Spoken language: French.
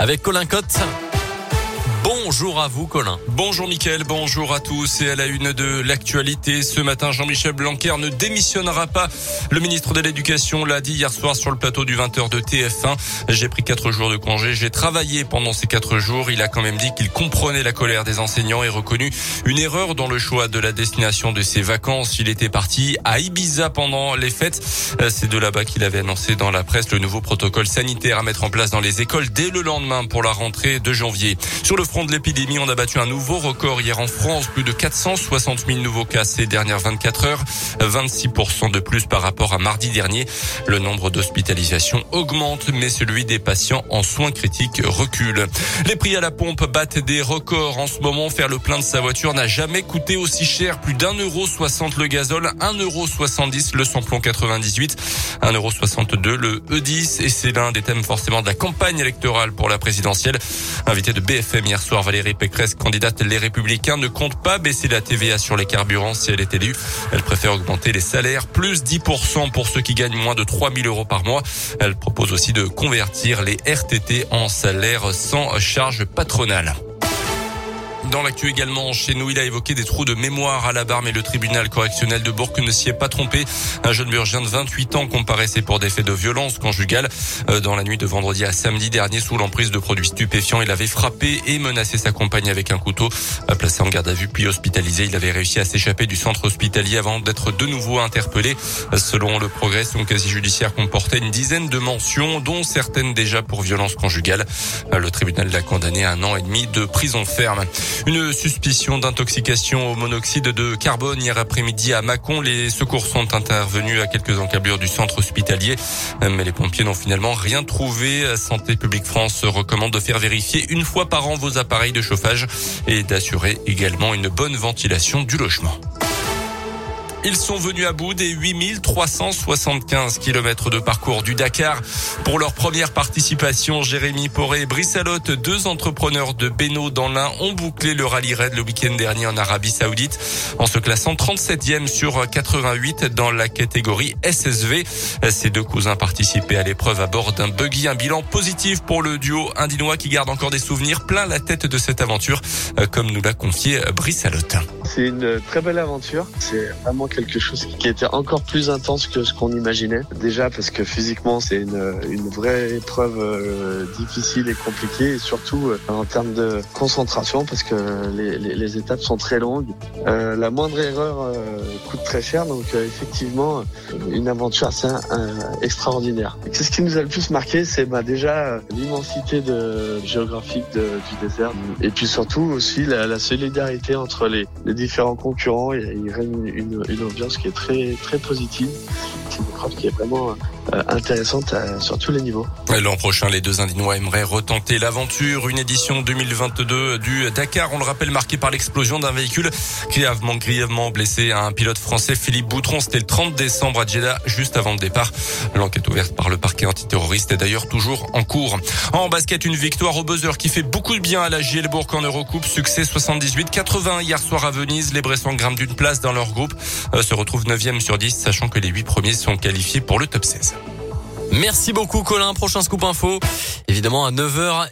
avec Colin Cotte. Bonjour à vous, Colin. Bonjour, Mickaël. Bonjour à tous. Et à la une de l'actualité, ce matin, Jean-Michel Blanquer ne démissionnera pas. Le ministre de l'Éducation l'a dit hier soir sur le plateau du 20h de TF1. J'ai pris quatre jours de congé. J'ai travaillé pendant ces quatre jours. Il a quand même dit qu'il comprenait la colère des enseignants et reconnu une erreur dans le choix de la destination de ses vacances. Il était parti à Ibiza pendant les fêtes. C'est de là-bas qu'il avait annoncé dans la presse le nouveau protocole sanitaire à mettre en place dans les écoles dès le lendemain pour la rentrée de janvier. Sur le front de l'épidémie, on a battu un nouveau record hier en France. Plus de 460 000 nouveaux cas ces dernières 24 heures. 26% de plus par rapport à mardi dernier. Le nombre d'hospitalisations augmente, mais celui des patients en soins critiques recule. Les prix à la pompe battent des records en ce moment. Faire le plein de sa voiture n'a jamais coûté aussi cher. Plus d'un euro soixante le gazole, un euro soixante-dix le samplon 98, un euro soixante-deux le E10. Et c'est l'un des thèmes forcément de la campagne électorale pour la présidentielle. Invité de BFM hier Valérie Pécresse, candidate Les Républicains, ne compte pas baisser la TVA sur les carburants si elle est élue. Elle préfère augmenter les salaires, plus 10% pour ceux qui gagnent moins de 3000 euros par mois. Elle propose aussi de convertir les RTT en salaires sans charge patronale. Dans l'actu également, chez nous, il a évoqué des trous de mémoire à la barre, mais le tribunal correctionnel de Bourg ne s'y est pas trompé. Un jeune burgien de 28 ans comparaissait pour des faits de violence conjugale. Euh, dans la nuit de vendredi à samedi dernier, sous l'emprise de produits stupéfiants, il avait frappé et menacé sa compagne avec un couteau. Placé en garde à vue puis hospitalisé, il avait réussi à s'échapper du centre hospitalier avant d'être de nouveau interpellé. Selon le progrès, son casier judiciaire comportait une dizaine de mentions, dont certaines déjà pour violence conjugale. Le tribunal l'a condamné à un an et demi de prison ferme. Une suspicion d'intoxication au monoxyde de carbone hier après-midi à Mâcon. Les secours sont intervenus à quelques encablures du centre hospitalier, mais les pompiers n'ont finalement rien trouvé. Santé publique France recommande de faire vérifier une fois par an vos appareils de chauffage et d'assurer également une bonne ventilation du logement. Ils sont venus à bout des 8375 kilomètres de parcours du Dakar. Pour leur première participation, Jérémy Poré et Brissalotte, deux entrepreneurs de Beno dans l'Ain, ont bouclé le rallye raid le week-end dernier en Arabie Saoudite en se classant 37e sur 88 dans la catégorie SSV. Ces deux cousins participaient à l'épreuve à bord d'un buggy, un bilan positif pour le duo indinois qui garde encore des souvenirs plein la tête de cette aventure, comme nous l'a confié Brissalotte. C'est une très belle aventure. C'est vraiment quelque chose qui était encore plus intense que ce qu'on imaginait. Déjà parce que physiquement, c'est une, une vraie épreuve euh, difficile et compliquée, et surtout euh, en termes de concentration, parce que les, les, les étapes sont très longues. Euh, la moindre erreur euh, coûte très cher, donc euh, effectivement, une aventure assez extraordinaire. C'est ce qui nous a le plus marqué, c'est bah, déjà l'immensité de, géographique de, du désert, et puis surtout aussi la, la solidarité entre les, les différents concurrents. Il, règne une, une ambiance qui est très très positive. C'est une épreuve qui est vraiment euh, intéressante à, sur tous les niveaux. L'an prochain, les deux Indinois aimeraient retenter l'aventure. Une édition 2022 du Dakar, on le rappelle, marquée par l'explosion d'un véhicule grièvement, grièvement blessé. Un pilote français, Philippe Boutron, c'était le 30 décembre à Jeddah, juste avant le départ. L'enquête ouverte par le parquet antiterroriste est d'ailleurs toujours en cours. En basket, une victoire au buzzer qui fait beaucoup de bien à la Gielbourg en Eurocoupe. Succès 78-80 hier soir à Venise. Les Bressans grimpent d'une place dans leur groupe, euh, se retrouvent 9e sur 10, sachant que les 8 premiers sont qualifiés pour le top 16. Merci beaucoup Colin. Prochain scoop info, évidemment à 9h.